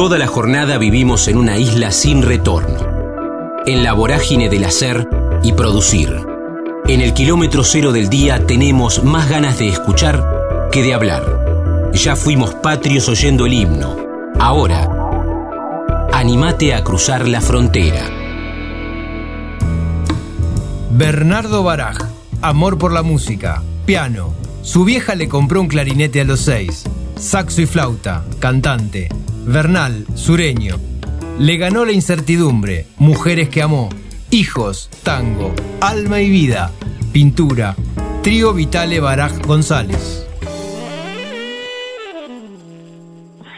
Toda la jornada vivimos en una isla sin retorno, en la vorágine del hacer y producir. En el kilómetro cero del día tenemos más ganas de escuchar que de hablar. Ya fuimos patrios oyendo el himno. Ahora, animate a cruzar la frontera. Bernardo Baraj, amor por la música, piano. Su vieja le compró un clarinete a los seis, saxo y flauta, cantante. Bernal, sureño. Le ganó la incertidumbre, mujeres que amó, hijos, tango, alma y vida, pintura. Trío Vitale Baraj González.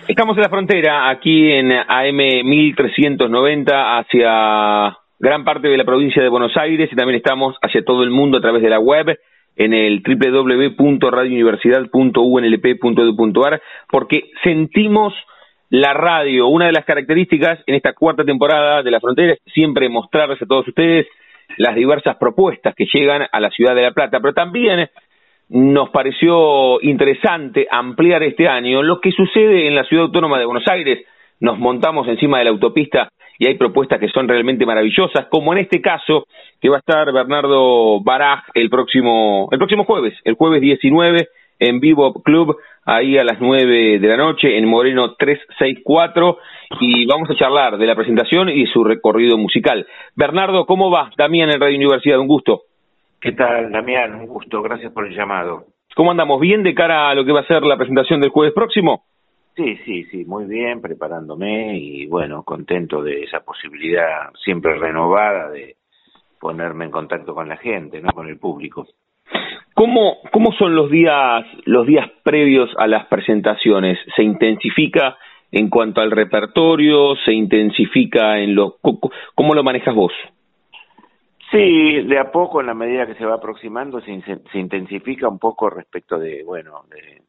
Estamos en la frontera, aquí en AM 1390, hacia gran parte de la provincia de Buenos Aires y también estamos hacia todo el mundo a través de la web en el www.radiouniversidad.unlp.edu.ar porque sentimos la radio, una de las características en esta cuarta temporada de La Frontera es siempre mostrarles a todos ustedes las diversas propuestas que llegan a la ciudad de La Plata, pero también nos pareció interesante ampliar este año lo que sucede en la ciudad autónoma de Buenos Aires. Nos montamos encima de la autopista y hay propuestas que son realmente maravillosas, como en este caso que va a estar Bernardo Baraj el próximo, el próximo jueves, el jueves 19 en Vivo Club, ahí a las 9 de la noche, en Moreno 364, y vamos a charlar de la presentación y su recorrido musical. Bernardo, ¿cómo va? Damián en Radio Universidad, un gusto. ¿Qué tal, Damián? Un gusto, gracias por el llamado. ¿Cómo andamos? ¿Bien de cara a lo que va a ser la presentación del jueves próximo? Sí, sí, sí, muy bien, preparándome y bueno, contento de esa posibilidad siempre renovada de ponerme en contacto con la gente, ¿no? Con el público. ¿Cómo, ¿Cómo son los días, los días previos a las presentaciones? ¿Se intensifica en cuanto al repertorio? ¿Se intensifica en lo... ¿Cómo lo manejas vos? Sí, de a poco, en la medida que se va aproximando, se, se intensifica un poco respecto de, bueno, de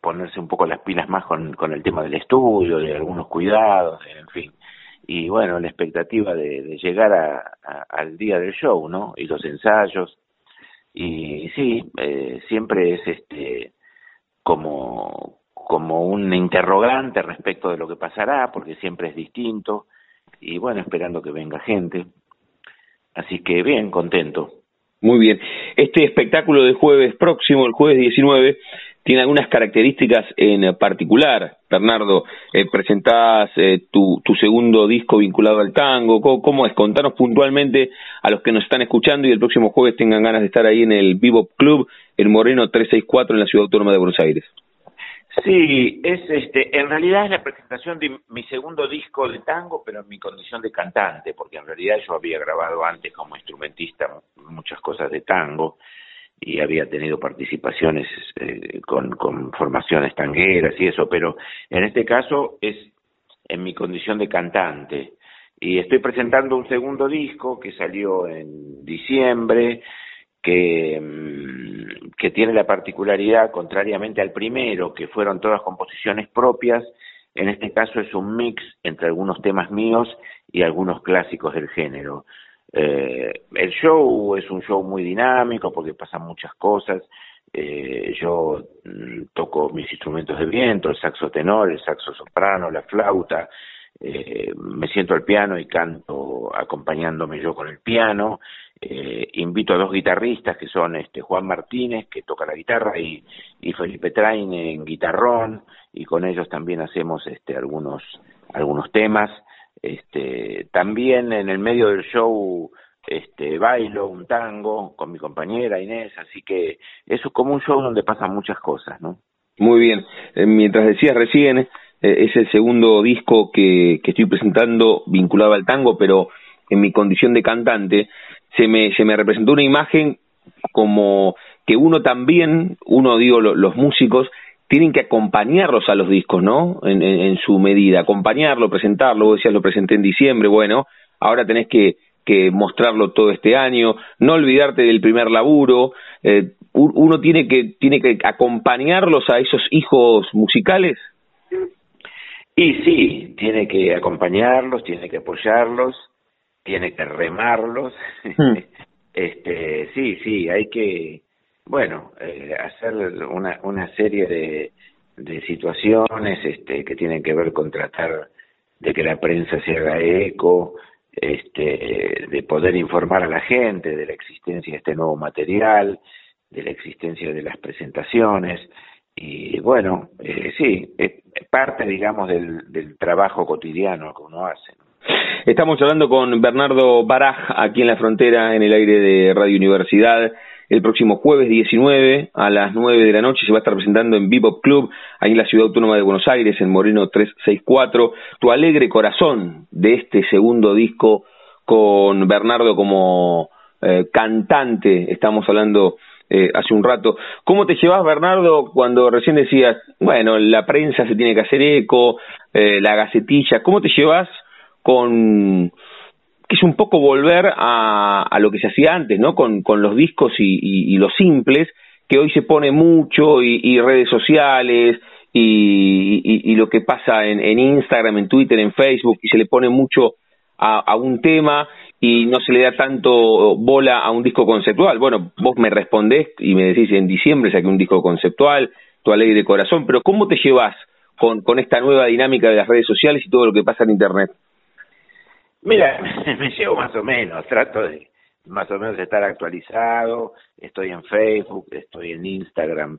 ponerse un poco las pilas más con, con el tema del estudio, de algunos cuidados, en fin. Y bueno, la expectativa de, de llegar a, al día del show, ¿no? Y los ensayos, y sí, eh, siempre es este como, como un interrogante respecto de lo que pasará, porque siempre es distinto, y bueno, esperando que venga gente. Así que bien, contento. Muy bien. Este espectáculo de jueves próximo, el jueves 19, tiene algunas características en particular. Bernardo, eh, presentás eh, tu, tu, segundo disco vinculado al tango. ¿Cómo, es? Contanos puntualmente a los que nos están escuchando y el próximo jueves tengan ganas de estar ahí en el Vivo Club, en Moreno 364, en la Ciudad Autónoma de Buenos Aires. Sí, es este, en realidad es la presentación de mi segundo disco de tango, pero en mi condición de cantante, porque en realidad yo había grabado antes como instrumentista muchas cosas de tango y había tenido participaciones eh, con, formaciones tangueras y eso, pero en este caso es en mi condición de cantante. Y estoy presentando un segundo disco que salió en diciembre, que, mm, que tiene la particularidad, contrariamente al primero, que fueron todas composiciones propias, en este caso es un mix entre algunos temas míos y algunos clásicos del género. Eh, el show es un show muy dinámico porque pasan muchas cosas. Eh, yo mm, toco mis instrumentos de viento, el saxo tenor, el saxo soprano, la flauta. Eh, me siento al piano y canto acompañándome yo con el piano. Eh, invito a dos guitarristas que son este Juan Martínez, que toca la guitarra, y, y Felipe Train en guitarrón, y con ellos también hacemos este, algunos, algunos temas. Este, también en el medio del show este, bailo un tango con mi compañera Inés, así que eso es como un show donde pasan muchas cosas, ¿no? Muy bien. Eh, mientras decías recién, eh, es el segundo disco que, que estoy presentando vinculado al tango, pero en mi condición de cantante, se me, se me representó una imagen como que uno también, uno digo los músicos, tienen que acompañarlos a los discos, ¿no? En, en, su medida, acompañarlo, presentarlo, vos decías lo presenté en diciembre, bueno, ahora tenés que, que mostrarlo todo este año, no olvidarte del primer laburo, eh, uno tiene que, tiene que acompañarlos a esos hijos musicales. Y sí, tiene que acompañarlos, tiene que apoyarlos, tiene que remarlos. Hmm. este, sí, sí, hay que bueno, eh, hacer una, una serie de, de situaciones este, que tienen que ver con tratar de que la prensa se haga eco, este, de poder informar a la gente de la existencia de este nuevo material, de la existencia de las presentaciones. Y bueno, eh, sí, es parte, digamos, del, del trabajo cotidiano que uno hace. Estamos hablando con Bernardo Baraj, aquí en la frontera, en el aire de Radio Universidad. El próximo jueves 19 a las 9 de la noche se va a estar presentando en Bebop Club, ahí en la Ciudad Autónoma de Buenos Aires, en Moreno 364, Tu Alegre Corazón de este segundo disco con Bernardo como eh, cantante. Estamos hablando eh, hace un rato. ¿Cómo te llevas, Bernardo, cuando recién decías, bueno, la prensa se tiene que hacer eco, eh, la gacetilla? ¿Cómo te llevas con es un poco volver a, lo que se hacía antes, ¿no? Con, con los discos y, los simples, que hoy se pone mucho, y, redes sociales, y, lo que pasa en, en, Instagram, en Twitter, en Facebook, y se le pone mucho a, un tema y no se le da tanto bola a un disco conceptual. Bueno, vos me respondés y me decís en diciembre saqué un disco conceptual, tu ley de corazón, pero ¿cómo te llevas con esta nueva dinámica de las redes sociales y todo lo que pasa en Internet? Mira, me llevo más o menos, trato de más o menos estar actualizado, estoy en Facebook, estoy en Instagram,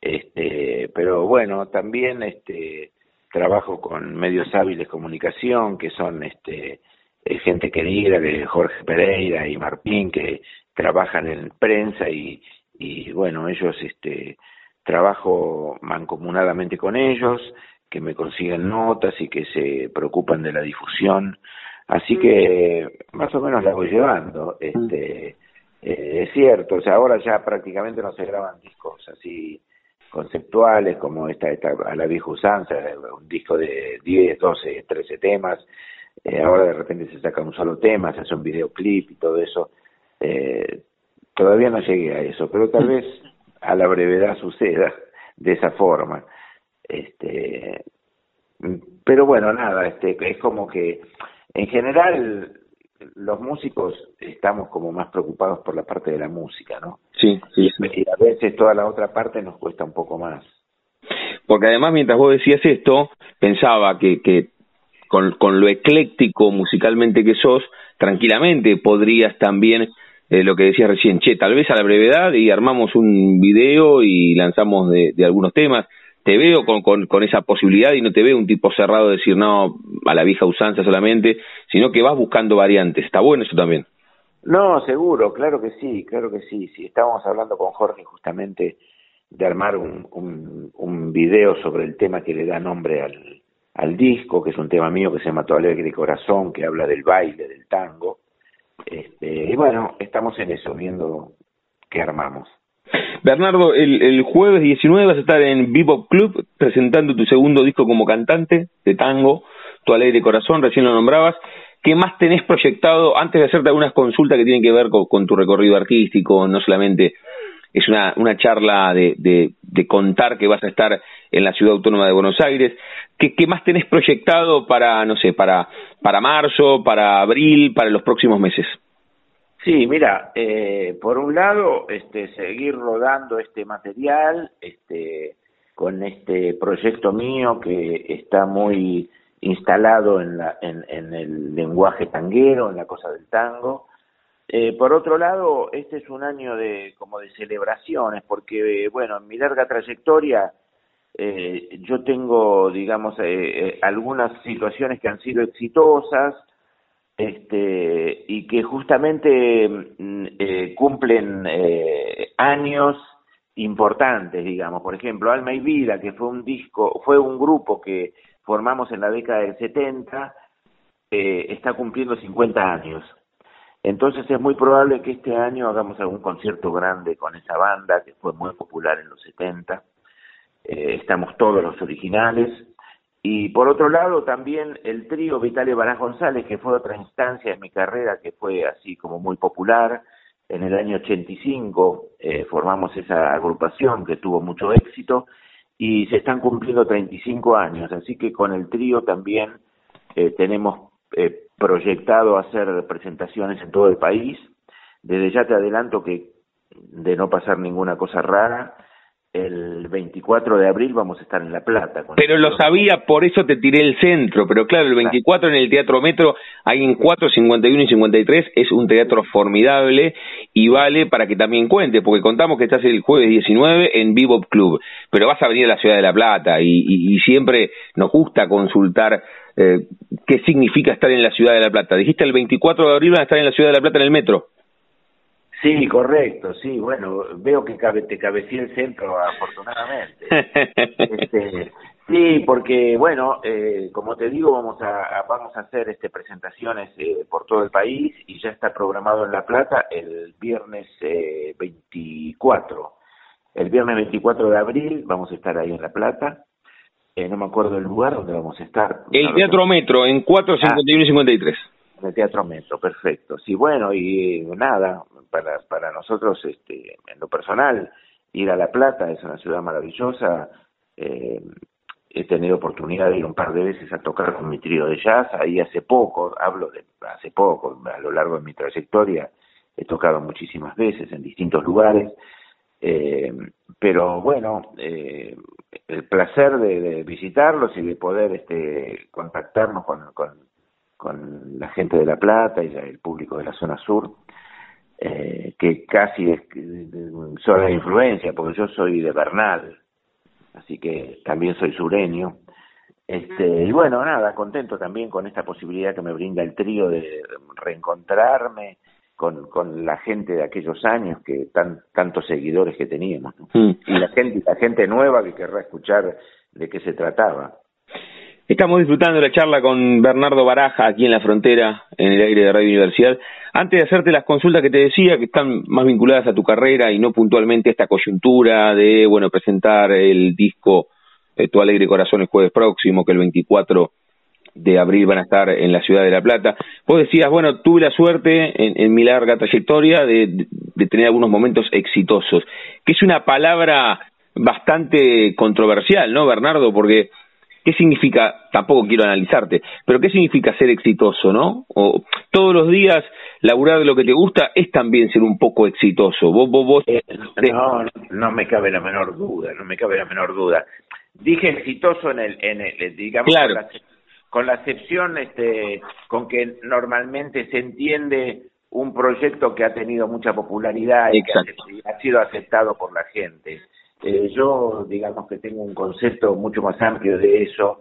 este, pero bueno, también este trabajo con medios hábiles de comunicación que son este eh, gente querida, que Jorge Pereira y Martín que trabajan en prensa y, y bueno, ellos este trabajo mancomunadamente con ellos, que me consiguen notas y que se preocupan de la difusión Así que más o menos la voy llevando. Este, eh, es cierto, o sea, ahora ya prácticamente no se graban discos así conceptuales como esta, esta a la vieja usanza, un disco de 10, 12, 13 temas. Eh, ahora de repente se saca un solo tema, se hace un videoclip y todo eso. Eh, todavía no llegué a eso, pero tal vez a la brevedad suceda de esa forma. Este, pero bueno, nada, este, es como que en general, los músicos estamos como más preocupados por la parte de la música, ¿no? Sí, sí, Y a veces toda la otra parte nos cuesta un poco más. Porque además, mientras vos decías esto, pensaba que, que con, con lo ecléctico musicalmente que sos, tranquilamente podrías también, eh, lo que decías recién, che, tal vez a la brevedad y armamos un video y lanzamos de, de algunos temas te veo con, con, esa posibilidad y no te veo un tipo cerrado de decir no a la vieja usanza solamente, sino que vas buscando variantes. Está bueno eso también. No, seguro, claro que sí, claro que sí. Sí, estábamos hablando con Jorge justamente de armar un, un, un video sobre el tema que le da nombre al, al disco, que es un tema mío que se llama Tu Alegre Corazón, que habla del baile, del tango. Este, y bueno, estamos en eso, viendo qué armamos. Bernardo, el, jueves 19 vas a estar en Bebop Club presentando tu segundo disco como cantante de tango, Tu Alegre Corazón, recién lo nombrabas. ¿Qué más tenés proyectado antes de hacerte algunas consultas que tienen que ver con, tu recorrido artístico? No solamente es una, charla de, de, de, contar que vas a estar en la Ciudad Autónoma de Buenos Aires. ¿Qué, ¿Qué más tenés proyectado para, no sé, para, para marzo, para abril, para los próximos meses? Sí, mira, eh, por un lado, este, seguir rodando este material, este, con este proyecto mío que está muy instalado en, la, en, el lenguaje tanguero, en la cosa del tango. Eh, por otro lado, este es un año de como de celebraciones, porque bueno, en mi larga trayectoria eh, yo tengo, digamos, eh, eh algunas situaciones que han sido exitosas, este, y que justamente mm, eh, cumplen eh, años importantes, digamos. Por ejemplo, Alma y Vida, que fue un disco, fue un grupo que formamos en la década del 70, eh, está cumpliendo 50 años. Entonces es muy probable que este año hagamos algún concierto grande con esa banda que fue muy popular en los 70. Eh, estamos todos los originales y por otro lado, también el trío Vitale Barán González, que fue otra instancia en mi carrera que fue así como muy popular. En el año 85 eh, formamos esa agrupación que tuvo mucho éxito y se están cumpliendo 35 años, así que con el trío también eh, tenemos eh, proyectado hacer presentaciones en todo el país. Desde ya te adelanto que de no pasar ninguna cosa rara, el 24 de abril vamos a estar en La Plata. pero lo sabía, por eso te tiré el centro. Pero claro, el 24 en el Teatro Metro, hay en 4, 51 y 53, es un teatro formidable y vale para que también cuente, porque contamos que estás el jueves 19 en Vivo Club, pero vas a venir a la ciudad de La Plata y, siempre nos gusta consultar eh, qué significa estar en la ciudad de La Plata. Dijiste el 24 de abril van a estar en la ciudad de La Plata en el Metro. Sí, correcto, sí, bueno, veo que cabe, te cabecé el centro, afortunadamente. este, sí, porque, bueno, eh, como te digo, vamos a, vamos a hacer este presentaciones eh, por todo el país y ya está programado en La Plata el viernes eh, 24. El viernes 24 de abril vamos a estar ahí en La Plata. Eh, no me acuerdo el lugar donde vamos a estar. El Teatro Metro, en 4, 51 y 53. En el Teatro Metro, perfecto. Sí, bueno, y nada, para, para nosotros, este, en lo personal, ir a La Plata es una ciudad maravillosa. Eh, he tenido oportunidad de ir un par de veces a tocar con mi trío de jazz, ahí hace poco, hablo de hace poco, a lo largo de mi trayectoria, he tocado muchísimas veces en distintos lugares, eh, pero bueno, eh, el placer de, visitarlos y de poder este, contactarnos con, con, con la gente de La Plata y el público de la zona sur, eh, que casi es de influencia, porque yo soy de Bernal, así que también soy sureño. Este, y bueno, nada, contento también con esta posibilidad que me brinda el trío de reencontrarme con, con la gente de aquellos años, que tan, tantos seguidores que teníamos, mm. y la gente, la gente nueva que querrá escuchar de qué se trataba. Estamos disfrutando la charla con Bernardo Baraja aquí en la frontera, en el aire de Radio Universidad. Antes de hacerte las consultas que te decía, que están más vinculadas a tu carrera y no puntualmente a esta coyuntura de, bueno, presentar el disco eh, Tu Alegre Corazón el jueves próximo, que el 24 de abril van a estar en la ciudad de La Plata. Vos decías, bueno, tuve la suerte en, mi larga trayectoria de, tener algunos momentos exitosos, que es una palabra bastante controversial, ¿no, Bernardo? Porque ¿Qué significa? Tampoco quiero analizarte, pero ¿qué significa ser exitoso, no? O todos los días laburar de lo que te gusta es también ser un poco exitoso. Vos, vos, vos. Eh, no, no me cabe la menor duda, no me cabe la menor duda. Dije exitoso en el, en el digamos, claro. con, la, excepción este, con que normalmente se entiende un proyecto que ha tenido mucha popularidad y que ha sido aceptado por la gente. Eh, yo, digamos que tengo un concepto mucho más amplio de eso,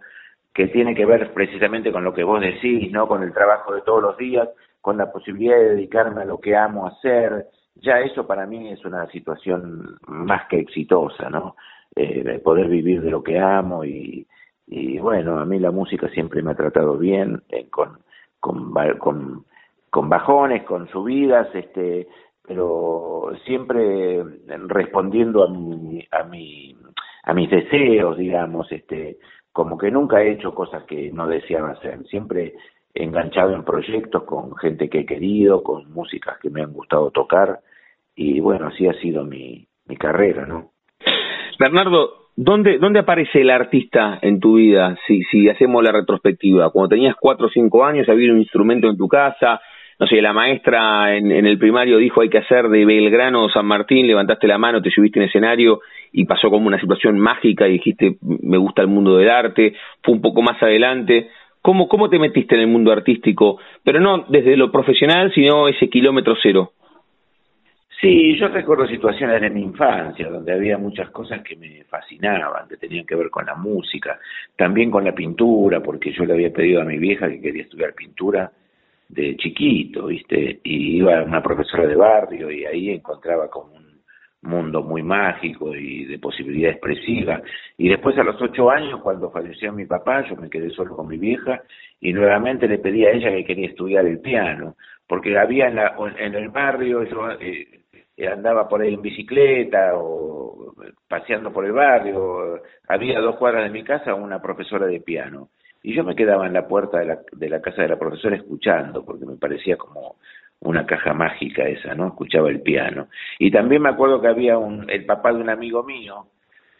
que tiene que ver precisamente con lo que vos decís, ¿no? Con el trabajo de todos los días, con la posibilidad de dedicarme a lo que amo hacer. Ya eso para mí es una situación más que exitosa, ¿no? Eh, de poder vivir de lo que amo y, y bueno, a mí la música siempre me ha tratado bien, eh, con, con, con, con bajones, con subidas, este, pero siempre respondiendo a mi, a mi, a mis deseos, digamos, este, como que nunca he hecho cosas que no deseaba hacer, siempre enganchado en proyectos con gente que he querido, con músicas que me han gustado tocar, y bueno, así ha sido mi, mi carrera, ¿no? Bernardo, ¿dónde, ¿dónde aparece el artista en tu vida? Si, si hacemos la retrospectiva, cuando tenías cuatro o cinco años, había un instrumento en tu casa, no sé, la maestra en, el primario dijo hay que hacer de Belgrano San Martín, levantaste la mano, te subiste en escenario y pasó como una situación mágica y dijiste me gusta el mundo del arte, fue un poco más adelante. ¿Cómo, cómo te metiste en el mundo artístico? Pero no desde lo profesional, sino ese kilómetro cero. Sí, yo recuerdo situaciones de mi infancia donde había muchas cosas que me fascinaban, que tenían que ver con la música, también con la pintura, porque yo le había pedido a mi vieja que quería estudiar pintura de chiquito, ¿viste? Y iba a una profesora de barrio y ahí encontraba como un mundo muy mágico y de posibilidad expresiva. Y después a los ocho años, cuando falleció mi papá, yo me quedé solo con mi vieja y nuevamente le pedí a ella que quería estudiar el piano, porque había en, la, en el barrio, yo eh, andaba por ahí en bicicleta o paseando por el barrio, había dos cuadras de mi casa una profesora de piano y yo me quedaba en la puerta de la, de la casa de la profesora escuchando, porque me parecía como una caja mágica esa, ¿no? Escuchaba el piano. Y también me acuerdo que había un, el papá de un amigo mío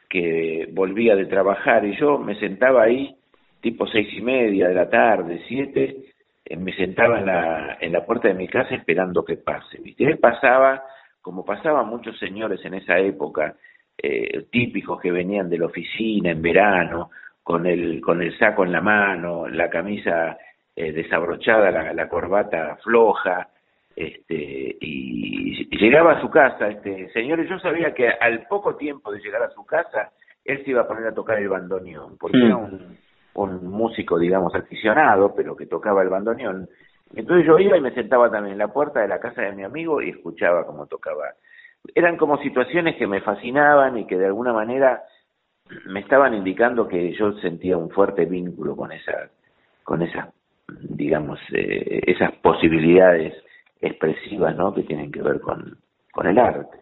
que volvía de trabajar y yo me sentaba ahí, tipo seis y media de la tarde, siete, eh, me sentaba en la, en la puerta de mi casa esperando que pase. ¿viste? Él pasaba, como pasaban muchos señores en esa época, eh, típicos que venían de la oficina en verano, con el, con el saco en la mano, la camisa eh, desabrochada, la, la, corbata floja, este, y, llegaba a su casa, este señor, y yo sabía que al poco tiempo de llegar a su casa, él se iba a poner a tocar el bandoneón, porque era mm. un, un músico, digamos, aficionado, pero que tocaba el bandoneón. Entonces yo iba y me sentaba también en la puerta de la casa de mi amigo y escuchaba cómo tocaba. Eran como situaciones que me fascinaban y que de alguna manera me estaban indicando que yo sentía un fuerte vínculo con esa, con esas, digamos, eh, esas posibilidades expresivas, ¿no? Que tienen que ver con, con el arte.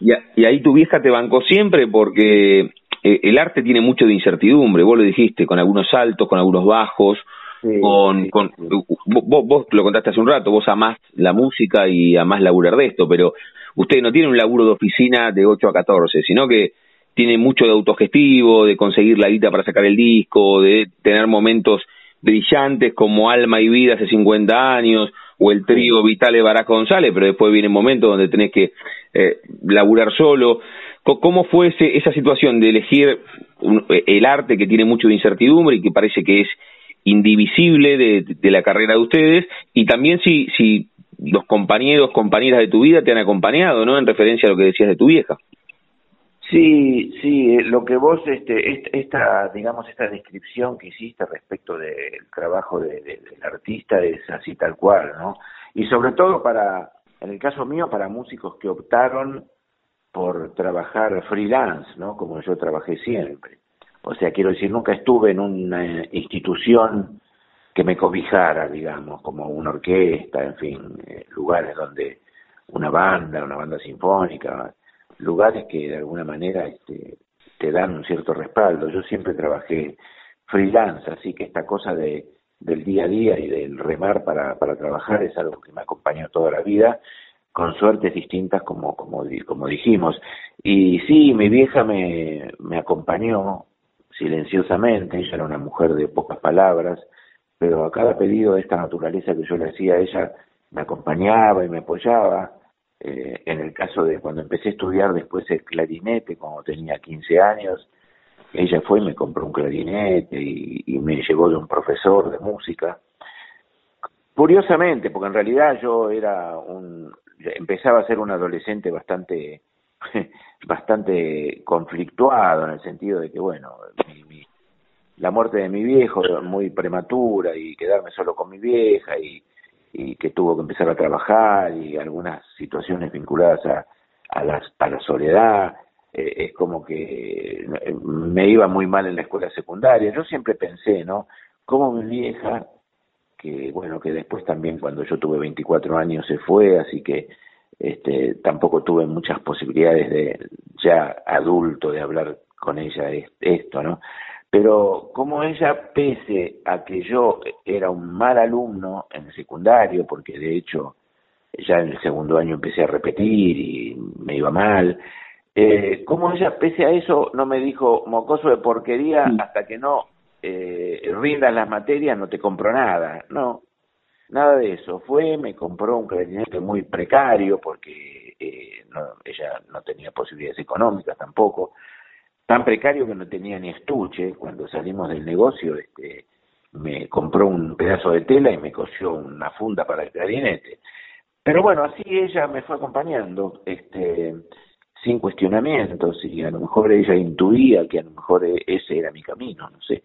Y, y ahí tu vieja te bancó siempre porque eh, el arte tiene mucho de incertidumbre, vos lo dijiste, con algunos saltos, con algunos bajos, con, con vos, vos, lo contaste hace un rato, vos amás la música y amás laburar de esto, pero usted no tiene un laburo de oficina de 8 a 14, sino que tiene mucho de autogestivo, de conseguir la guita para sacar el disco, de tener momentos brillantes como Alma y Vida hace 50 años, o el trío Vitale Barack González, pero después viene momentos donde tenés que eh, laburar solo. ¿Cómo fue ese, esa situación de elegir el arte que tiene mucho de incertidumbre y que parece que es indivisible de, de la carrera de ustedes? Y también si, si los compañeros, compañeras de tu vida te han acompañado, ¿no? En referencia a lo que decías de tu vieja. Sí, sí, eh, lo que vos, este, esta, digamos, esta descripción que hiciste respecto del trabajo de, del artista es así tal cual, ¿no? Y sobre todo para, en el caso mío, para músicos que optaron por trabajar freelance, ¿no? Como yo trabajé siempre. O sea, quiero decir, nunca estuve en una institución que me cobijara, digamos, como una orquesta, en fin, eh, lugares donde una banda, una banda sinfónica, lugares que de alguna manera este, te dan un cierto respaldo. Yo siempre trabajé freelance, así que esta cosa de del día a día y del remar para, para trabajar es algo que me acompañó toda la vida, con suertes distintas como, como, como dijimos. Y sí, mi vieja me, me acompañó silenciosamente, ella era una mujer de pocas palabras, pero a cada pedido de esta naturaleza que yo le hacía, ella me acompañaba y me apoyaba, eh, en el caso de cuando empecé a estudiar después el clarinete, cuando tenía 15 años, ella fue y me compró un clarinete y, me llevó de un profesor de música. Curiosamente, porque en realidad yo era un, empezaba a ser un adolescente bastante, bastante conflictuado en el sentido de que, bueno, la muerte de mi viejo muy prematura y quedarme solo con mi vieja y y que tuvo que empezar a trabajar y algunas situaciones vinculadas a, a, la, a la soledad, eh, es como que eh, me iba muy mal en la escuela secundaria. Yo siempre pensé, ¿no? Como mi vieja, que bueno, que después también cuando yo tuve 24 años se fue, así que este, tampoco tuve muchas posibilidades de ya adulto de hablar con ella esto, ¿no? Pero como ella, pese a que yo era un mal alumno en el secundario, porque de hecho ya en el segundo año empecé a repetir y me iba mal, eh, como ella, pese a eso, no me dijo mocoso de porquería hasta que no eh, rindas las materias, no te compro nada. No, nada de eso. Fue, me compró un clarinete muy precario porque eh, no, ella no tenía posibilidades económicas tampoco tan precario que no tenía ni estuche. Cuando salimos del negocio, este, me compró un pedazo de tela y me cosió una funda para el clarinete. Pero bueno, así ella me fue acompañando, este, sin cuestionamientos, y a lo mejor ella intuía que a lo mejor e, ese era mi camino, no sé.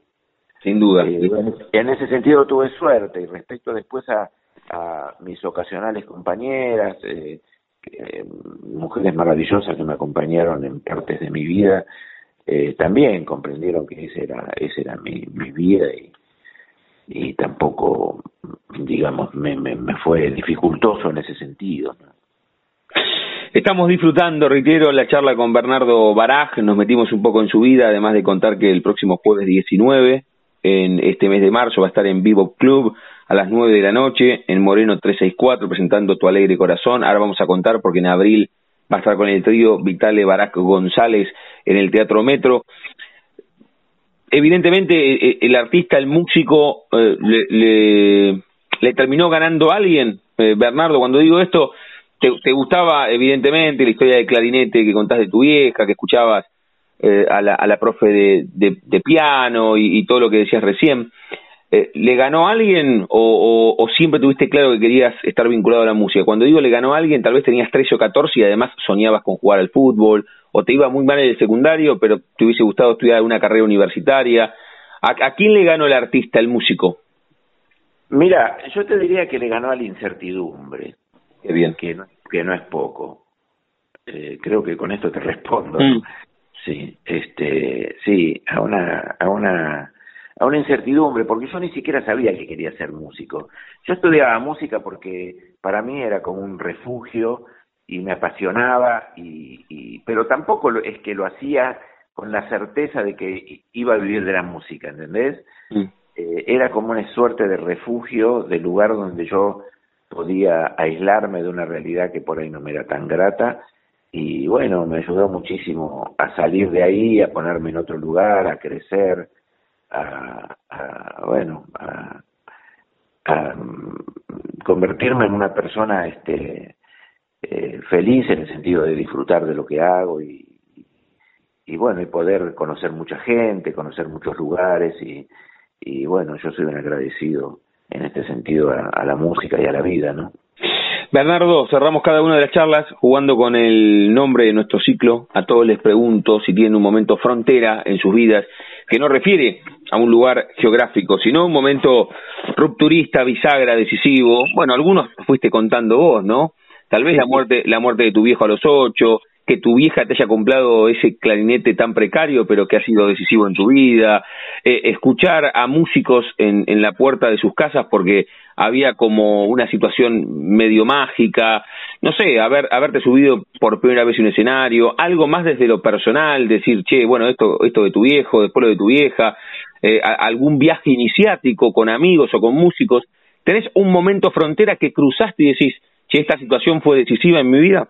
Sin duda. Eh, en ese sentido tuve suerte, y respecto después a, a mis ocasionales compañeras, eh, eh, mujeres maravillosas que me acompañaron en partes de mi vida, eh, también comprendieron que esa era, esa era mi, mi vida y, y tampoco, digamos, me, me, fue dificultoso en ese sentido. Estamos disfrutando, reitero, la charla con Bernardo Baraj, nos metimos un poco en su vida, además de contar que el próximo jueves 19, en este mes de marzo, va a estar en Vivo Club a las 9 de la noche, en Moreno 364, presentando Tu Alegre Corazón. Ahora vamos a contar porque en abril va a estar con el trío Vitale Barack González en el Teatro Metro. Evidentemente, eh, eh, el artista, el músico, eh, le, le, terminó ganando a alguien. Bernardo, cuando digo esto, te, gustaba evidentemente la historia del clarinete que contás de tu vieja, que escuchabas eh, a, la, a la profe de, de, piano y, todo lo que decías recién. ¿Le ganó alguien o, o, siempre tuviste claro que querías estar vinculado a la música? Cuando digo le ganó a alguien, tal vez tenías 13 o 14 y además soñabas con jugar al fútbol, o te iba muy mal en el secundario, pero te hubiese gustado estudiar una carrera universitaria. ¿A, a quién le ganó el artista, el músico? Mira, yo te diría que le ganó a la incertidumbre. Qué bien. Que no, que no es poco. Eh, creo que con esto te respondo. Mm. Sí, este, sí, a una, a una, a una incertidumbre, porque yo ni siquiera sabía que quería ser músico. Yo estudiaba música porque para mí era como un refugio y me apasionaba, y, y pero tampoco es que lo hacía con la certeza de que iba a vivir de la música, ¿entendés? Eh, era como una suerte de refugio, de lugar donde yo podía aislarme de una realidad que por ahí no me era tan grata y bueno, me ayudó muchísimo a salir de ahí, a ponerme en otro lugar, a crecer, a, bueno, a, mm, convertirme en una persona este eh, feliz en el sentido de disfrutar de lo que hago y, bueno, y poder conocer mucha gente, conocer muchos lugares y, y bueno, yo soy un agradecido en este sentido a, la música y a la vida, ¿no? Bernardo, cerramos cada una de las charlas jugando con el nombre de nuestro ciclo. A todos les pregunto si tienen un momento frontera en sus vidas que no refiere a un lugar geográfico, sino un momento rupturista, bisagra, decisivo. Bueno, algunos fuiste contando vos, ¿no? Tal vez la muerte, la muerte de tu viejo a los ocho, que tu vieja te haya comprado ese clarinete tan precario, pero que ha sido decisivo en tu vida, eh, escuchar a músicos en, en la puerta de sus casas porque había como una situación medio mágica, no sé, haber, haberte subido por primera vez un escenario, algo más desde lo personal, decir, che, bueno, esto, esto de tu viejo, después lo de tu vieja, eh, algún viaje iniciático con amigos o con músicos, ¿tenés un momento frontera que cruzaste y decís, che, esta situación fue decisiva en mi vida?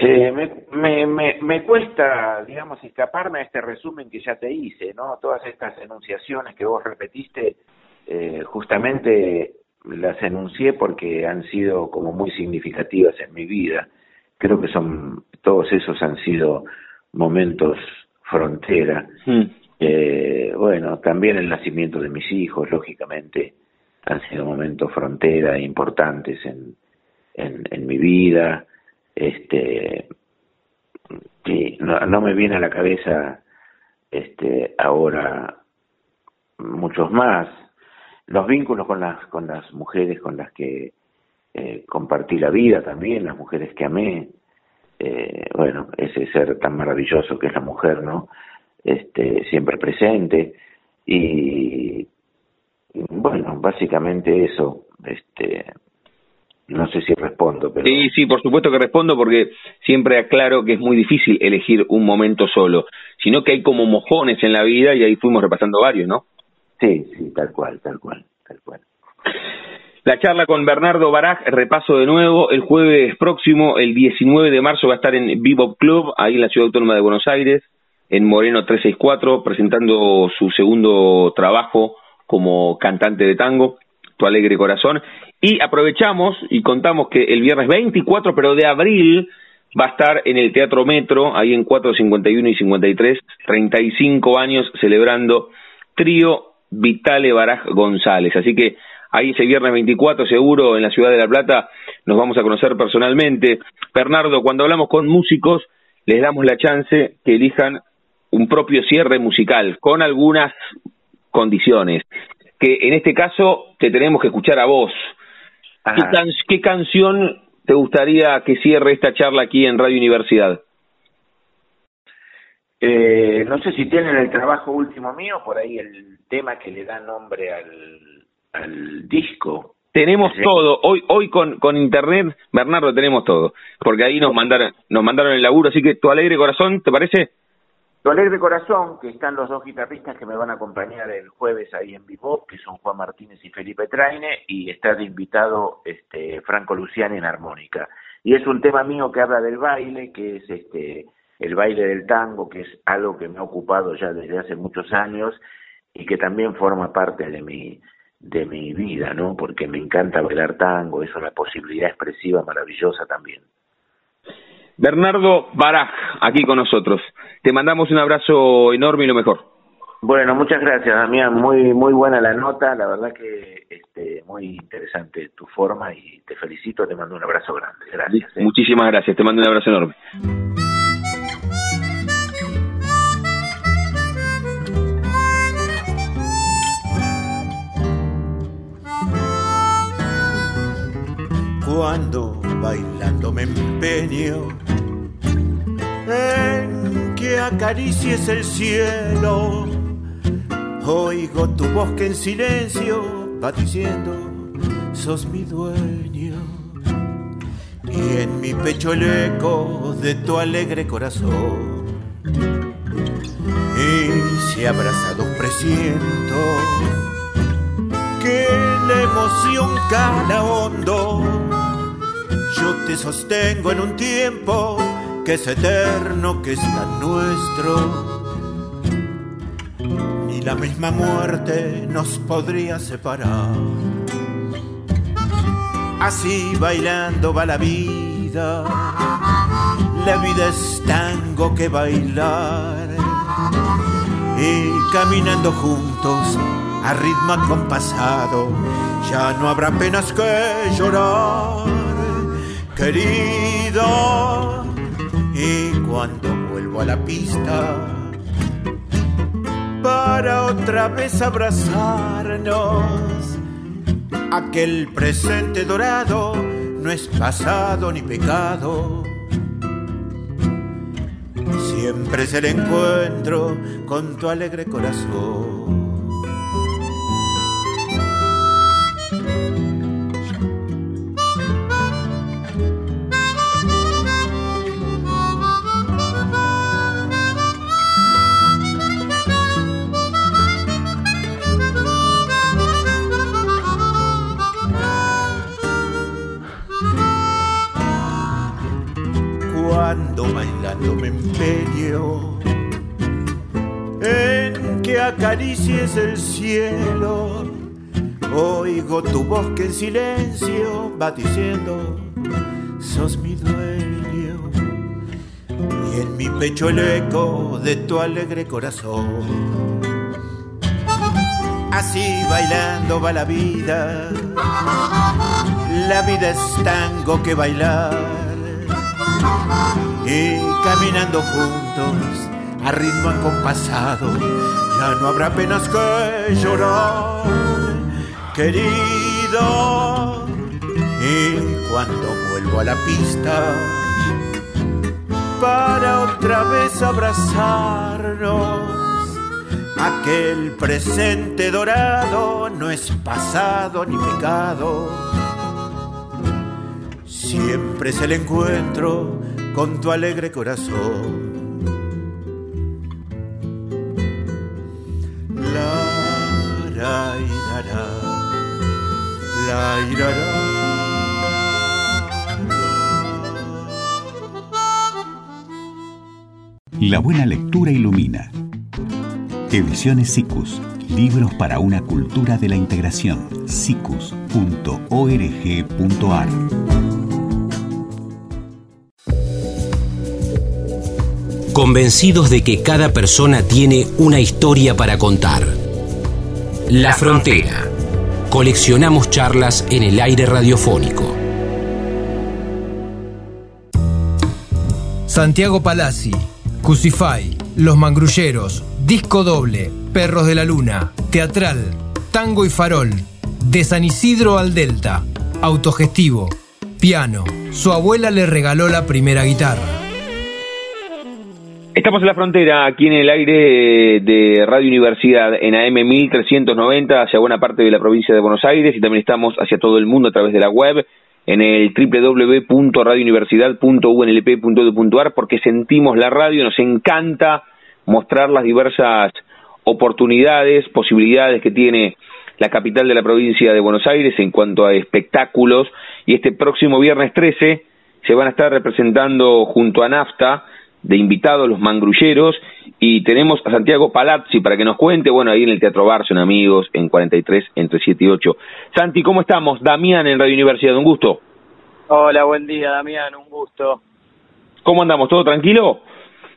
Eh, me, me, me, cuesta, digamos, escaparme a este resumen que ya te hice, ¿no? Todas estas enunciaciones que vos repetiste, eh, justamente las enuncié porque han sido como muy significativas en mi vida. Creo que son, todos esos han sido momentos frontera. Hmm. Eh, bueno, también el nacimiento de mis hijos, lógicamente, han sido momentos frontera importantes en, en, mi vida este sí, no, me viene a la cabeza este ahora muchos más. Los vínculos con las con las mujeres con las que eh, compartí la vida también las mujeres que amé eh, bueno ese ser tan maravilloso que es la mujer no este siempre presente. Y bueno básicamente eso este no sé si respondo, pero... Sí, sí, por supuesto que respondo porque siempre aclaro que es muy difícil elegir un momento solo, sino que hay como mojones en la vida y ahí fuimos repasando varios, ¿no? Sí, sí, tal cual, tal cual, tal cual. La charla con Bernardo Baraj, repaso de nuevo, el jueves próximo, el 19 de marzo, va a estar en Bebop Club, ahí en la Ciudad Autónoma de Buenos Aires, en Moreno 364, presentando su segundo trabajo como cantante de tango, Tu Alegre Corazón, y aprovechamos y contamos que el viernes 24, pero de abril, va a estar en el Teatro Metro, ahí en 451 y 53, 35 años celebrando Trío Vitale Baraj González. Así que ahí ese viernes 24 seguro en la ciudad de La Plata nos vamos a conocer personalmente. Bernardo, cuando hablamos con músicos, les damos la chance que elijan un propio cierre musical con algunas condiciones, que en este caso te tenemos que escuchar a vos, ¿Qué, canción te gustaría que cierre esta charla aquí en Radio Universidad? Eh, no sé si tienen el trabajo último mío, por ahí el tema que le da nombre al, al disco. Tenemos todo. Hoy hoy con, con internet, Bernardo, tenemos todo. Porque ahí nos mandaron nos mandaron el laburo. Así que tu alegre corazón, ¿te parece? Tu alegre corazón, que están los dos guitarristas que me van a acompañar el jueves ahí en vivo, que son Juan Martínez y Felipe Traine, y está de invitado este Franco Luciani en armónica. Y es un tema mío que habla del baile, que es este el baile del tango, que es algo que me ha ocupado ya desde hace muchos años y que también forma parte de mi de mi vida, ¿no? Porque me encanta bailar tango, es una posibilidad expresiva maravillosa también. Bernardo Baraj, aquí con nosotros. Te mandamos un abrazo enorme y lo mejor. Bueno, muchas gracias, Damián. Muy muy buena la nota, la verdad que este, muy interesante tu forma y te felicito, te mando un abrazo grande. Gracias. ¿eh? Muchísimas gracias, te mando un abrazo enorme. Cuando bailando me empeño en que acaricies el cielo. Oigo tu voz que en silencio va diciendo, sos mi dueño. Y en mi pecho el eco de tu alegre corazón. Y si abrazados presiento que la emoción cala hondo, yo te sostengo en un tiempo que es eterno, que es tan nuestro. Ni la misma muerte nos podría separar. Así bailando va la vida, la vida es tango que bailar. Y caminando juntos a ritmo acompasado, ya no habrá penas que llorar, querido y cuando vuelvo a la pista para otra vez abrazarnos, aquel presente dorado no es pasado ni pecado. Siempre es el encuentro con tu alegre corazón. En que acaricies el cielo. Oigo tu voz que en silencio va diciendo, sos mi dueño. Y en mi pecho el eco de tu alegre corazón. Así bailando va la vida, la vida es tango que bailar y caminando juntos a ritmo acompasado, ya no habrá penas que llorar, querido. Y cuando vuelvo a la pista para otra vez abrazarnos, aquel presente dorado no es pasado ni pecado. Siempre es el encuentro con tu alegre corazón. La, la, la, La buena lectura ilumina. Ediciones SICUS. Libros para una cultura de la integración. sicus.org.ar convencidos de que cada persona tiene una historia para contar. La Frontera. Coleccionamos charlas en el aire radiofónico. Santiago Palazzi, Cusify, Los Mangrulleros, Disco Doble, Perros de la Luna, Teatral, Tango y Farol, de San Isidro al Delta, Autogestivo, Piano. Su abuela le regaló la primera guitarra. Estamos en la frontera, aquí en el aire de Radio Universidad, en AM 1390, hacia buena parte de la provincia de Buenos Aires, y también estamos hacia todo el mundo a través de la web, en el www.radiouniversidad.unlp.edu.ar, porque sentimos la radio, nos encanta mostrar las diversas oportunidades, posibilidades que tiene la capital de la provincia de Buenos Aires en cuanto a espectáculos, y este próximo viernes 13 se van a estar representando junto a NAFTA, de invitados, los mangrulleros, y tenemos a Santiago Palazzi para que nos cuente, bueno, ahí en el Teatro Bar son amigos, en 43, entre 7 y 8. Santi, ¿cómo estamos? Damián en Radio Universidad, un gusto. Hola, buen día, Damián, un gusto. ¿Cómo andamos? ¿Todo tranquilo?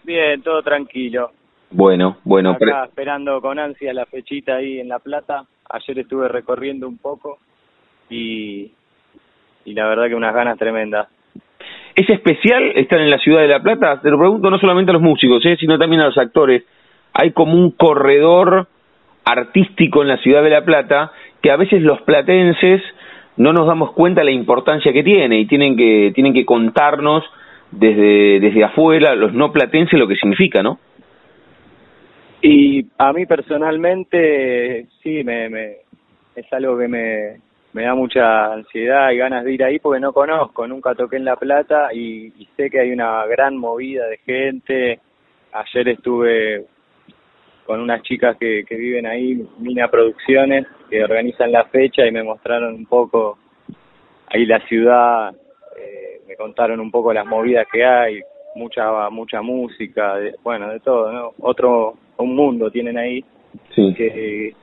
Bien, todo tranquilo. Bueno, bueno. Acá esperando con ansia la fechita ahí en La Plata. Ayer estuve recorriendo un poco y, y la verdad que unas ganas tremendas. ¿Es especial estar en la ciudad de La Plata? Te lo pregunto no solamente a los músicos, ¿eh? sino también a los actores. Hay como un corredor artístico en la ciudad de La Plata que a veces los platenses no nos damos cuenta de la importancia que tiene y tienen que, tienen que contarnos desde, desde afuera, los no platenses, lo que significa, ¿no? Y a mí personalmente, sí, me, me, es algo que me, me da mucha ansiedad y ganas de ir ahí porque no conozco, nunca toqué en La Plata y, sé que hay una gran movida de gente. Ayer estuve con unas chicas que, que viven ahí, Mina Producciones, que organizan la fecha y me mostraron un poco ahí la ciudad, eh, me contaron un poco las movidas que hay, mucha mucha música, de, bueno, de todo, ¿no? Otro, un mundo tienen ahí que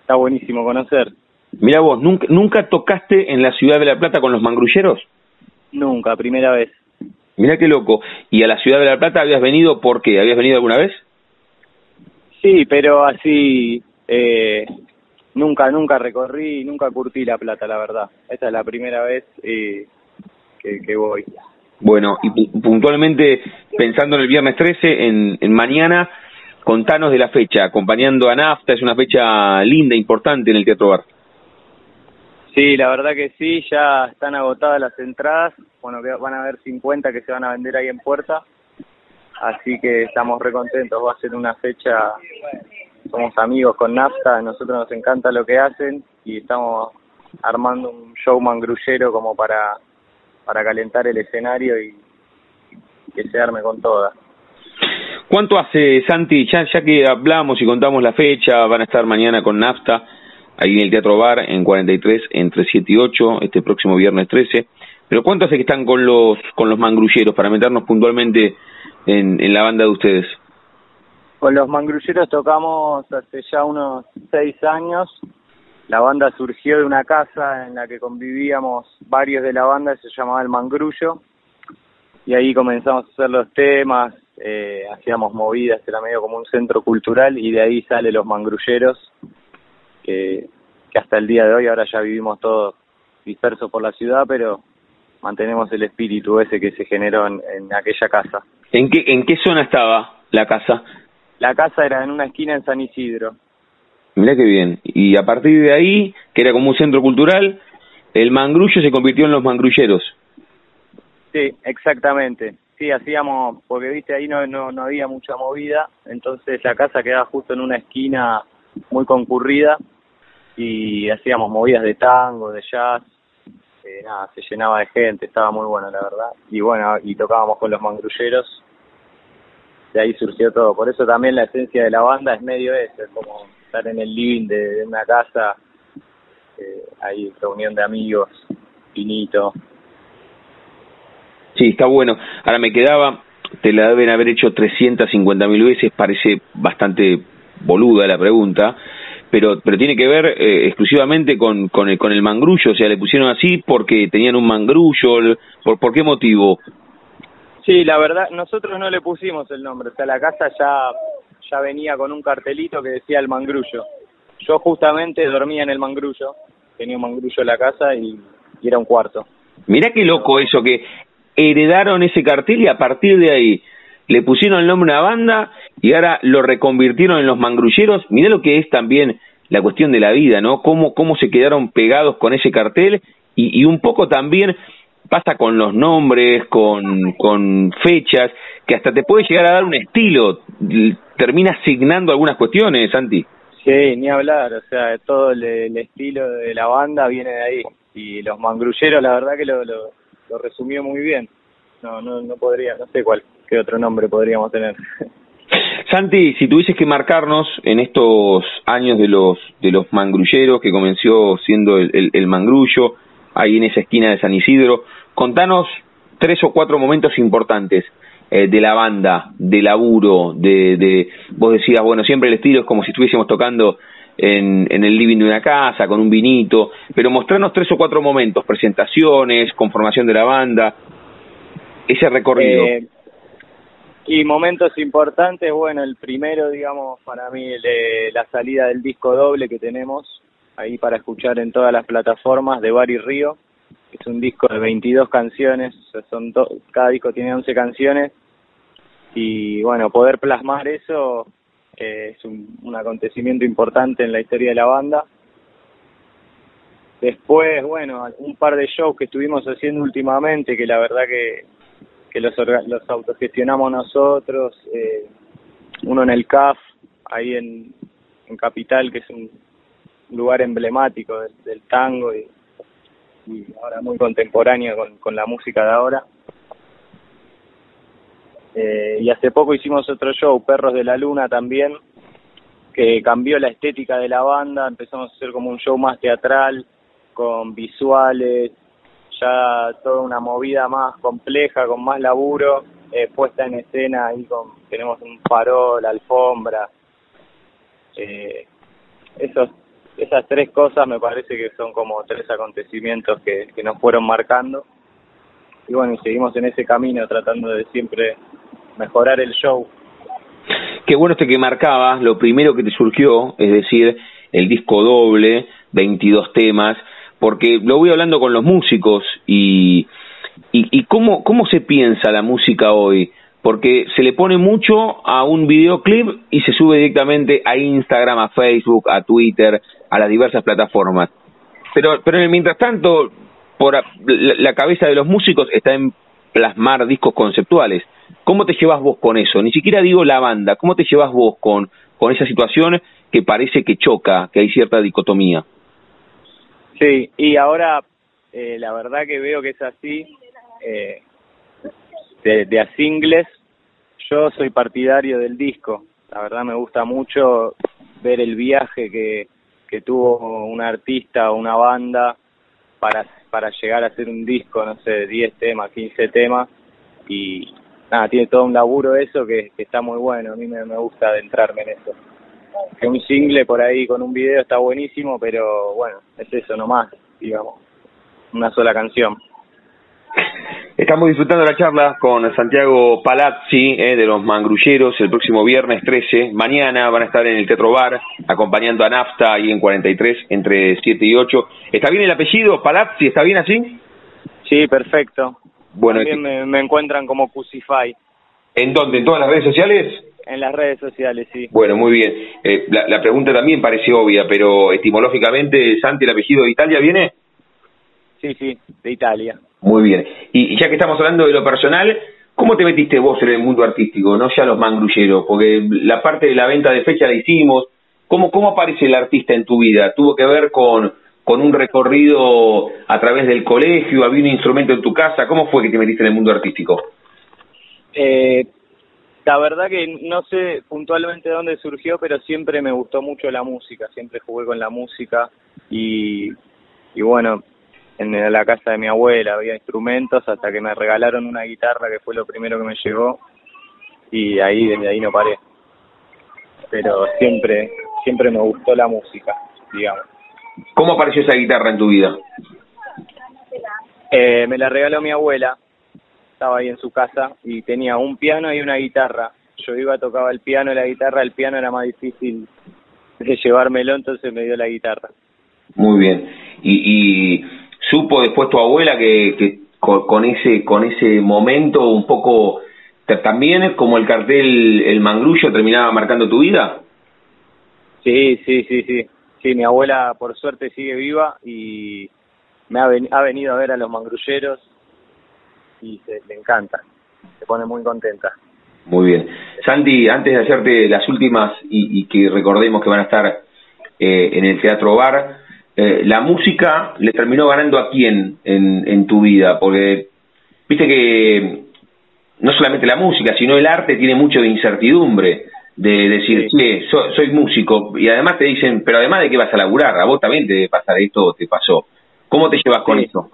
está buenísimo conocer. Mira vos, ¿nunca, ¿nunca tocaste en la ciudad de La Plata con los mangrulleros? Nunca, primera vez. Mira qué loco. ¿Y a la ciudad de La Plata habías venido por qué? ¿Habías venido alguna vez? Sí, pero así, eh, nunca, nunca recorrí, nunca curtí La Plata, la verdad. Esta es la primera vez eh, que, que voy. Bueno, y puntualmente pensando en el viernes 13, en, en mañana, contanos de la fecha, acompañando a NAFTA, es una fecha linda, importante en el Teatro Bar. Sí, la verdad que sí, ya están agotadas las entradas, bueno, van a haber 50 que se van a vender ahí en puerta, así que estamos recontentos, va a ser una fecha, somos amigos con NAFTA, a nosotros nos encanta lo que hacen y estamos armando un show mangrullero como para para calentar el escenario y, que se arme con todas. ¿Cuánto hace, Santi, ya, ya que hablamos y contamos la fecha, van a estar mañana con NAFTA, ahí en el Teatro Bar, en 43, entre 7 y 8, este próximo viernes 13, pero ¿cuánto hace que están con los, con los mangrulleros, para meternos puntualmente en, en la banda de ustedes? Con los mangrulleros tocamos hace ya unos seis años, la banda surgió de una casa en la que convivíamos varios de la banda, se llamaba El Mangrullo, y ahí comenzamos a hacer los temas, eh, hacíamos movidas, era medio como un centro cultural, y de ahí sale Los Mangrulleros, que, que hasta el día de hoy ahora ya vivimos todos dispersos por la ciudad, pero mantenemos el espíritu ese que se generó en, en aquella casa. ¿En qué, ¿En qué zona estaba la casa? La casa era en una esquina en San Isidro. Mirá qué bien. Y a partir de ahí, que era como un centro cultural, el mangrullo se convirtió en los mangrulleros. Sí, exactamente. Sí, hacíamos, porque viste, ahí no, no, no había mucha movida, entonces la casa quedaba justo en una esquina muy concurrida y hacíamos movidas de tango, de jazz, eh, nada, se llenaba de gente, estaba muy bueno la verdad. Y bueno, y tocábamos con los mangrulleros, de ahí surgió todo. Por eso también la esencia de la banda es medio eso, es como estar en el living de, una casa, eh, ahí reunión de amigos, finito. Sí, está bueno. Ahora me quedaba, te la deben haber hecho 350 mil veces, parece bastante boluda la pregunta, pero pero tiene que ver eh, exclusivamente con, con, el, con el mangrullo, o sea, le pusieron así porque tenían un mangrullo, ¿por, por qué motivo? Sí, la verdad, nosotros no le pusimos el nombre, o sea, la casa ya ya venía con un cartelito que decía el mangrullo. Yo justamente dormía en el mangrullo, tenía un mangrullo en la casa y, era un cuarto. Mirá qué loco eso, que heredaron ese cartel y a partir de ahí le pusieron el nombre a una banda y ahora lo reconvirtieron en los mangrulleros. Mirá lo que es también la cuestión de la vida, ¿no? Cómo, cómo se quedaron pegados con ese cartel y, y un poco también pasa con los nombres, con, con fechas, que hasta te puede llegar a dar un estilo, termina asignando algunas cuestiones, Santi. Sí, ni hablar, o sea, todo el, estilo de la banda viene de ahí. Y los mangrulleros, la verdad que lo, lo, lo resumió muy bien. No, no, no podría, no sé cuál, qué otro nombre podríamos tener. Santi, si tuvieses que marcarnos en estos años de los de los mangrulleros que comenzó siendo el, el, el mangrullo, ahí en esa esquina de San Isidro, contanos tres o cuatro momentos importantes eh, de la banda, de laburo, de, de, vos decías, bueno, siempre el estilo es como si estuviésemos tocando en, en el living de una casa, con un vinito, pero mostrarnos tres o cuatro momentos, presentaciones, conformación de la banda, ese recorrido. Eh, y momentos importantes, bueno, el primero, digamos, para mí, de la salida del disco doble que tenemos ahí para escuchar en todas las plataformas de Bari Río. Es un disco de 22 canciones, son cada disco tiene 11 canciones y bueno, poder plasmar eso eh, es un, acontecimiento importante en la historia de la banda. Después, bueno, un par de shows que estuvimos haciendo últimamente, que la verdad que, que los, los autogestionamos nosotros, eh, uno en el CAF, ahí en, en Capital, que es un lugar emblemático del, tango y, y, ahora muy contemporáneo con, con la música de ahora. Eh, y hace poco hicimos otro show, Perros de la Luna también, que cambió la estética de la banda, empezamos a hacer como un show más teatral, con visuales, ya toda una movida más compleja, con más laburo, eh, puesta en escena, ahí con, tenemos un farol, alfombra, eh, esos, esas tres cosas me parece que son como tres acontecimientos que, que nos fueron marcando. Y bueno, y seguimos en ese camino tratando de siempre mejorar el show. Qué bueno este que marcaba, lo primero que te surgió, es decir, el disco doble, 22 temas, porque lo voy hablando con los músicos y, y, cómo, cómo se piensa la música hoy, porque se le pone mucho a un videoclip y se sube directamente a Instagram, a Facebook, a Twitter, a las diversas plataformas. Pero, pero mientras tanto, por la, la cabeza de los músicos está en plasmar discos conceptuales. ¿Cómo te llevas vos con eso? Ni siquiera digo la banda, ¿cómo te llevas vos con, con esa situación que parece que choca, que hay cierta dicotomía? Sí, y ahora eh, la verdad que veo que es así. Eh, de, de a singles, yo soy partidario del disco. La verdad me gusta mucho ver el viaje que, que tuvo un artista o una banda para, para llegar a hacer un disco, no sé, 10 temas, 15 temas. Y nada, tiene todo un laburo eso que, que está muy bueno. A mí me, me gusta adentrarme en eso que un single por ahí con un video está buenísimo, pero bueno, es eso nomás, digamos, una sola canción. Estamos disfrutando la charla con Santiago Palazzi eh, de los Mangrulleros el próximo viernes 13. Mañana van a estar en el Teatro Bar acompañando a Nafta ahí en 43 entre 7 y 8. ¿Está bien el apellido Palazzi? ¿Está bien así? Sí, perfecto. Bueno, También me, me encuentran como Cusify. ¿En dónde? ¿En todas las redes sociales? En las redes sociales, sí. Bueno, muy bien. Eh, la, la, pregunta también parece obvia, pero etimológicamente, Santi, ¿el apellido de Italia viene? Sí, sí, de Italia. Muy bien. Y, y, ya que estamos hablando de lo personal, ¿cómo te metiste vos en el mundo artístico, no ya los mangrulleros? Porque la parte de la venta de fecha la hicimos. ¿Cómo, cómo aparece el artista en tu vida? ¿Tuvo que ver con, con un recorrido a través del colegio? ¿Había un instrumento en tu casa? ¿Cómo fue que te metiste en el mundo artístico? Eh, la verdad que no sé puntualmente dónde surgió, pero siempre me gustó mucho la música, siempre jugué con la música y, y bueno, en la casa de mi abuela había instrumentos hasta que me regalaron una guitarra que fue lo primero que me llegó y ahí desde ahí no paré. Pero siempre siempre me gustó la música, digamos. ¿Cómo apareció esa guitarra en tu vida? Eh, me la regaló mi abuela estaba ahí en su casa y tenía un piano y una guitarra. Yo iba, tocaba el piano y la guitarra, el piano era más difícil de llevármelo, entonces me dio la guitarra. Muy bien. Y, y supo después tu abuela que, que con, con, ese con ese momento un poco también como el cartel el mangrullo terminaba marcando tu vida. Sí, sí, sí, sí. Sí, mi abuela por suerte sigue viva y me ha, ven, ha venido a ver a los mangrulleros y se, le encanta, se pone muy contenta. Muy bien. Santi, antes de hacerte las últimas y, y que recordemos que van a estar eh, en el Teatro Bar, eh, la música le terminó ganando a quién en, en tu vida, porque viste que no solamente la música, sino el arte tiene mucho de incertidumbre, de decir, sí. che, soy, soy músico, y además te dicen, pero además de que vas a laburar, a vos también te debe pasar esto, te pasó. ¿Cómo te llevas con sí. eso?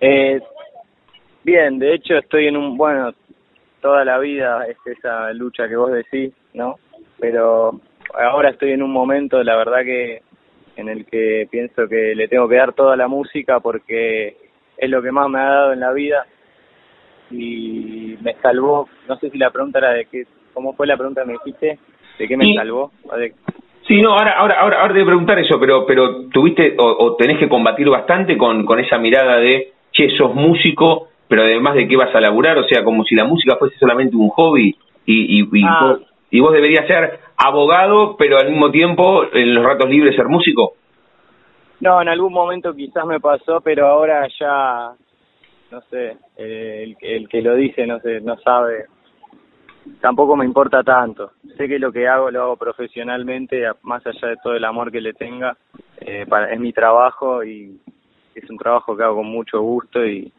Eh, Bien, de hecho estoy en un, bueno, toda la vida es esa lucha que vos decís, ¿no? Pero ahora estoy en un momento, la verdad que en el que pienso que le tengo que dar toda la música porque es lo que más me ha dado en la vida y me salvó, no sé si la pregunta era de qué, ¿cómo fue la pregunta que me dijiste? ¿De qué me salvó? Sí, no, ahora, ahora, ahora, ahora te voy a preguntar eso, pero, pero tuviste o, o tenés que combatir bastante con, con esa mirada de, che, sos músico, pero además de qué vas a laburar, o sea, como si la música fuese solamente un hobby y, y, y, Ah. vos, y vos deberías ser abogado, pero al mismo tiempo en los ratos libres ser músico. No, en algún momento quizás me pasó, pero ahora ya, no sé, el, el que lo dice no sé, no sabe. Tampoco me importa tanto. Sé que lo que hago lo hago profesionalmente, más allá de todo el amor que le tenga. Eh, para, es mi trabajo y es un trabajo que hago con mucho gusto y,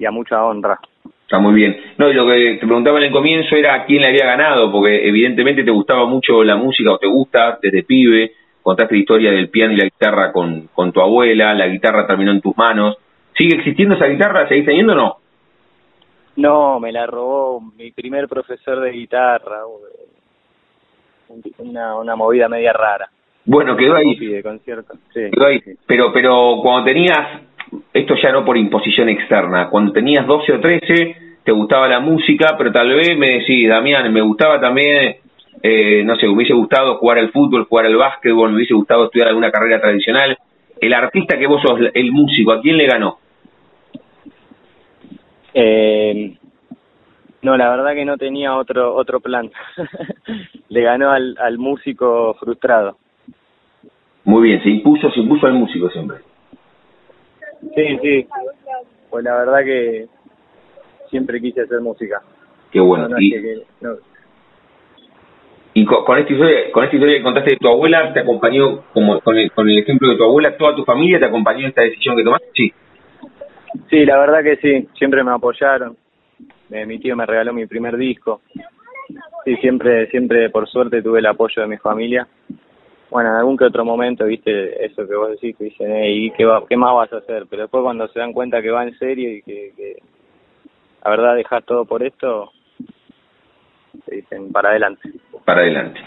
y a mucha honra. Está muy bien. No, y lo que te preguntaba en el comienzo era quién le había ganado, porque evidentemente te gustaba mucho la música o te gusta desde pibe. Contaste la historia del piano y la guitarra con, con tu abuela, la guitarra terminó en tus manos. ¿Sigue existiendo esa guitarra? ¿Seguís teniendo o no? No, me la robó mi primer profesor de guitarra. Una, una movida media rara. Bueno, quedó ahí. De concierto. Sí, Quedó ahí. sí. Pero, pero cuando tenías, esto ya no por imposición externa, cuando tenías 12 o 13, te gustaba la música, pero tal vez me decís, Damián, me gustaba también, eh, no sé, me hubiese gustado jugar al fútbol, jugar al básquetbol, me hubiese gustado estudiar alguna carrera tradicional. El artista que vos sos, el músico, ¿a quién le ganó? Eh, no, la verdad que no tenía otro otro plan. Le ganó al, al músico frustrado. Muy bien, se impuso, se impuso al músico siempre. Sí, sí. Pues la verdad que siempre quise hacer música. Qué bueno. No, y, que- no. y con, con esta historia, con esta historia que contaste de tu abuela, ¿te acompañó, como con el, con el ejemplo de tu abuela, toda tu familia te acompañó en esta decisión que tomaste? Sí. Sí, la verdad que sí. Siempre me apoyaron. Eh, mi tío me regaló mi primer disco. Sí, siempre, siempre por suerte tuve el apoyo de mi familia. Bueno, en algún que otro momento, viste, eso que vos decís, que dicen, ¿y qué, va, qué más vas a hacer? Pero después cuando se dan cuenta que va en serio y que, que la verdad dejas todo por esto, te dicen, para adelante. para adelante.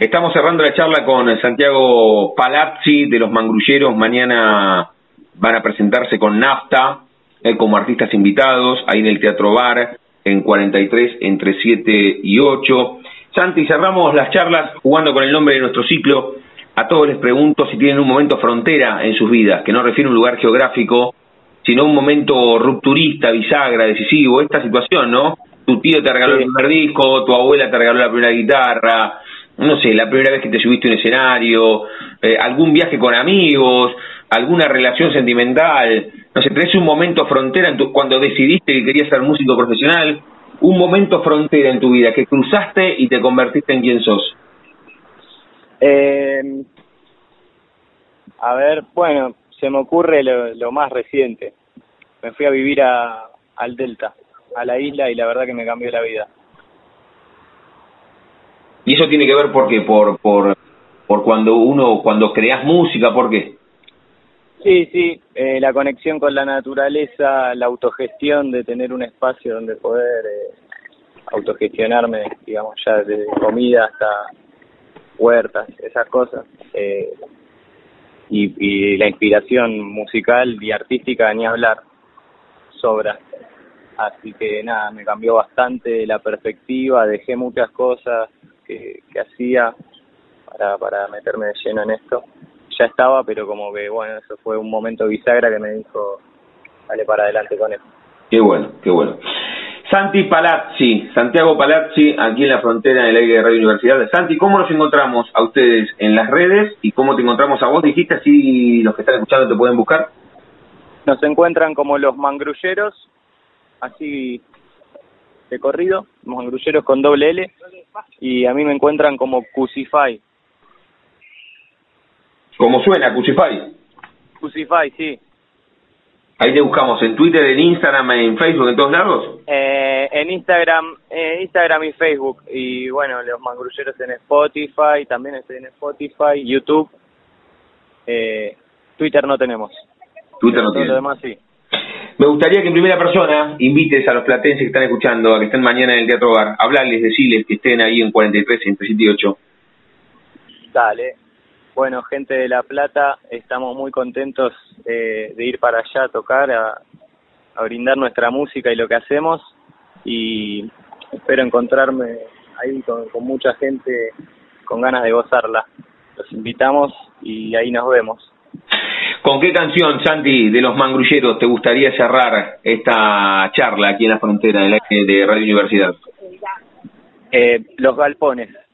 Estamos cerrando la charla con Santiago Palazzi de los Mangrulleros. Mañana van a presentarse con Nafta eh, como artistas invitados ahí en el Teatro Bar en 43 entre 7 y 8. Santi, cerramos las charlas jugando con el nombre de nuestro ciclo. A todos les pregunto si tienen un momento frontera en sus vidas, que no refiere a un lugar geográfico, sino un momento rupturista, bisagra, decisivo, esta situación, ¿no? Tu tío te regaló Sí. el primer disco, tu abuela te regaló la primera guitarra, no sé, la primera vez que te subiste a un escenario, eh, algún viaje con amigos, alguna relación sentimental, no sé, tenés un momento frontera en tu, cuando decidiste que querías ser músico profesional, un momento frontera en tu vida que cruzaste y te convertiste en quien sos. Eh, a ver, bueno, se me ocurre lo, lo más reciente. Me fui a vivir a, al Delta, a la isla, y la verdad que me cambió la vida. Y eso tiene que ver por qué, por, por, por cuando uno, cuando creas música, ¿por qué? Sí, sí, eh, la conexión con la naturaleza, la autogestión de tener un espacio donde poder eh, autogestionarme, digamos, ya desde comida hasta huertas, esas cosas. Eh, y, la inspiración musical y artística, ni hablar, sobra. Así que nada, me cambió bastante la perspectiva, dejé muchas cosas que, que hacía para, para meterme de lleno en esto. Ya estaba, pero como que, bueno, eso fue un momento bisagra que me dijo, dale para adelante con eso. Qué bueno, qué bueno. Santi Palazzi, Santiago Palazzi, aquí en la frontera en el aire de Radio Universidad. Santi, ¿cómo nos encontramos a ustedes en las redes y cómo te encontramos a vos? Dijiste así los que están escuchando te pueden buscar. Nos encuentran como los mangrulleros, así de corrido, los mangrulleros con doble L, y a mí me encuentran como Cusify. ¿Cómo suena, Cuchify? Cusify, sí. Ahí te buscamos en Twitter, en Instagram, en Facebook, en todos lados. Eh, en Instagram, eh, Instagram y Facebook, y bueno, los mangrulleros en Spotify, también estoy en Spotify, YouTube. Eh, Twitter no tenemos. Twitter no lo demás sí. Me gustaría que en primera persona invites a los platenses que están escuchando, a que estén mañana en el Teatro Bar, hablarles, decirles que estén ahí en 43, entre 7 y 8. Dale. Bueno, gente de La Plata, estamos muy contentos eh, de ir para allá a tocar, a, a brindar nuestra música y lo que hacemos. Y espero encontrarme ahí con, con mucha gente con ganas de gozarla. Los invitamos y ahí nos vemos. ¿Con qué canción, Santi, de los mangrulleros te gustaría cerrar esta charla aquí en la frontera de Radio Universidad? Eh, los galpones.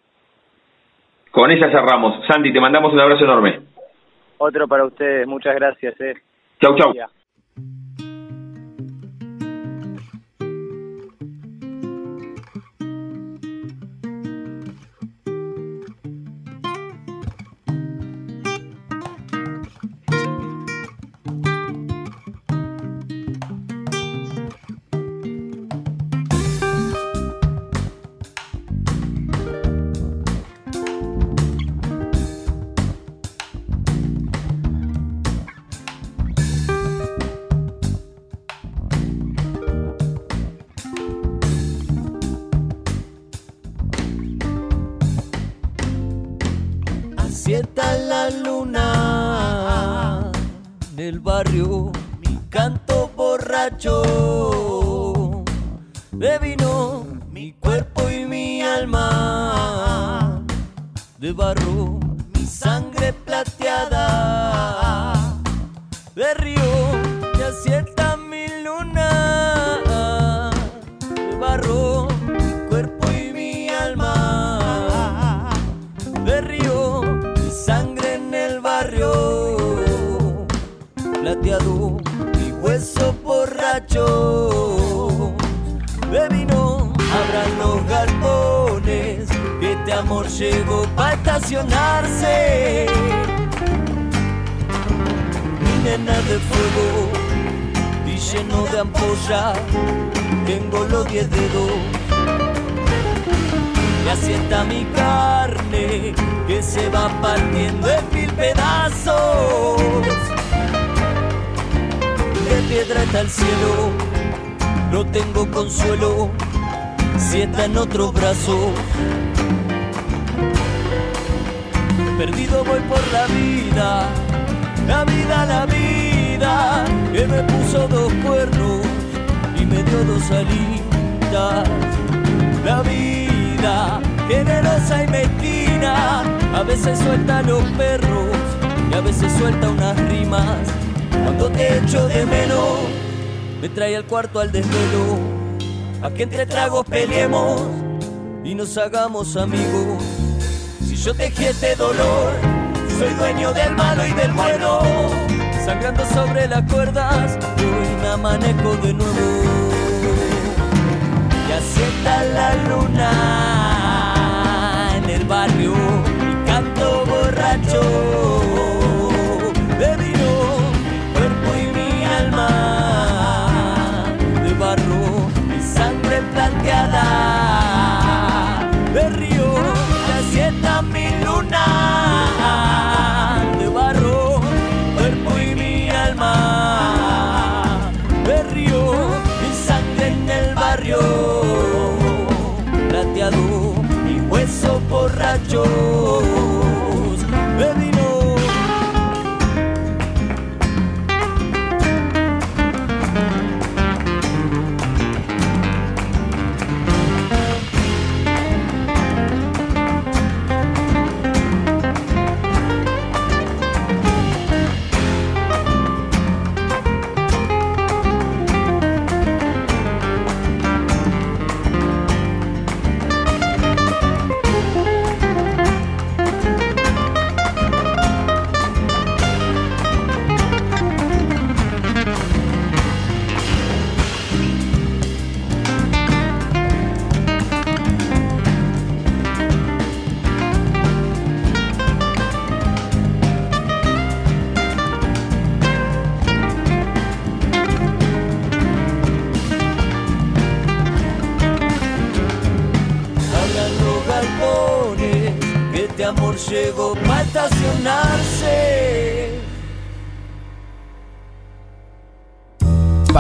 Con esa cerramos. Santi, te mandamos un abrazo enorme. Otro para ustedes. Muchas gracias. Eh. Chau, chau. Mi canto borracho. De vino, mi cuerpo y mi alma. De barro, llegó para estacionarse. Mi nena de fuego y lleno de ampolla, tengo los diez dedos y asienta mi carne que se va partiendo en mil pedazos. De piedra está el cielo, no tengo consuelo si está en otros brazos. Perdido voy por la vida, la vida, la vida, que me puso dos cuernos y me dio dos alitas. La vida generosa y mezquina, a veces suelta los perros y a veces suelta unas rimas. Cuando te echo de menos, me trae al cuarto al desvelo, a que entre tragos peleemos y nos hagamos amigos. Yo tejí este dolor, soy dueño del malo y del bueno, sangrando sobre las cuerdas, hoy amanezco de nuevo. Y asienta la luna en el barrio y canto borracho borracho.